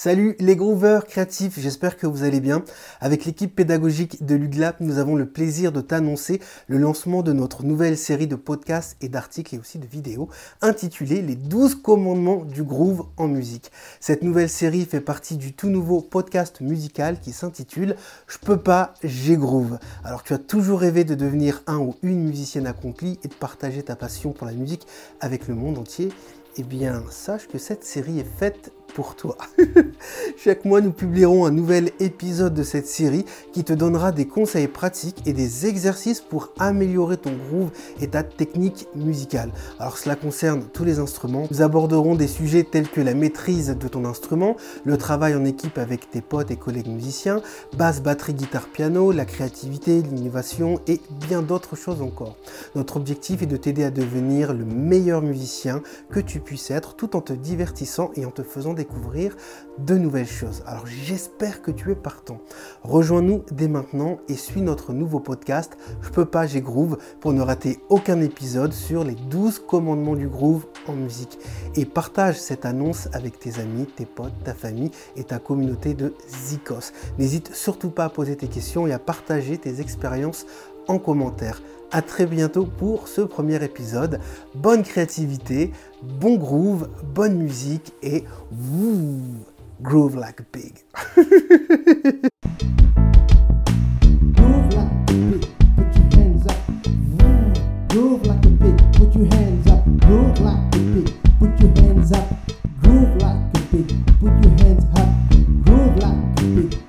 Salut les grooveurs créatifs, j'espère que vous allez bien. Avec l'équipe pédagogique de l'UGLAP, nous avons le plaisir de t'annoncer le lancement de notre nouvelle série de podcasts et d'articles et aussi de vidéos intitulée Les 12 commandements du groove en musique. Cette nouvelle série fait partie du tout nouveau podcast musical qui s'intitule Je peux pas, j'ai groove. Alors tu as toujours rêvé de devenir un ou une musicienne accomplie et de partager ta passion pour la musique avec le monde entier? Eh bien, sache que cette série est faite toi. Chaque mois, nous publierons un nouvel épisode de cette série qui te donnera des conseils pratiques et des exercices pour améliorer ton groove et ta technique musicale. Alors cela concerne tous les instruments. Nous aborderons des sujets tels que la maîtrise de ton instrument, le travail en équipe avec tes potes et collègues musiciens, basse, batterie, guitare, piano, la créativité, l'innovation et bien d'autres choses encore. Notre objectif est de t'aider à devenir le meilleur musicien que tu puisses être tout en te divertissant et en te faisant découvrir de nouvelles choses. Alors j'espère que tu es partant. Rejoins-nous dès maintenant et suis notre nouveau podcast Je peux pas, j'ai groove pour ne rater aucun épisode sur les 12 commandements du groove musique. Et partage cette annonce avec tes amis, tes potes, ta famille et ta communauté de Zikos. N'hésite surtout pas à poser tes questions et à partager tes expériences en commentaire. A très bientôt pour ce premier épisode. Bonne créativité, bon groove, bonne musique et groove like a groove like a pig, put your hands up, groove like a pig, put your hands up, groove like a pig, put your hands up, groove like a pig.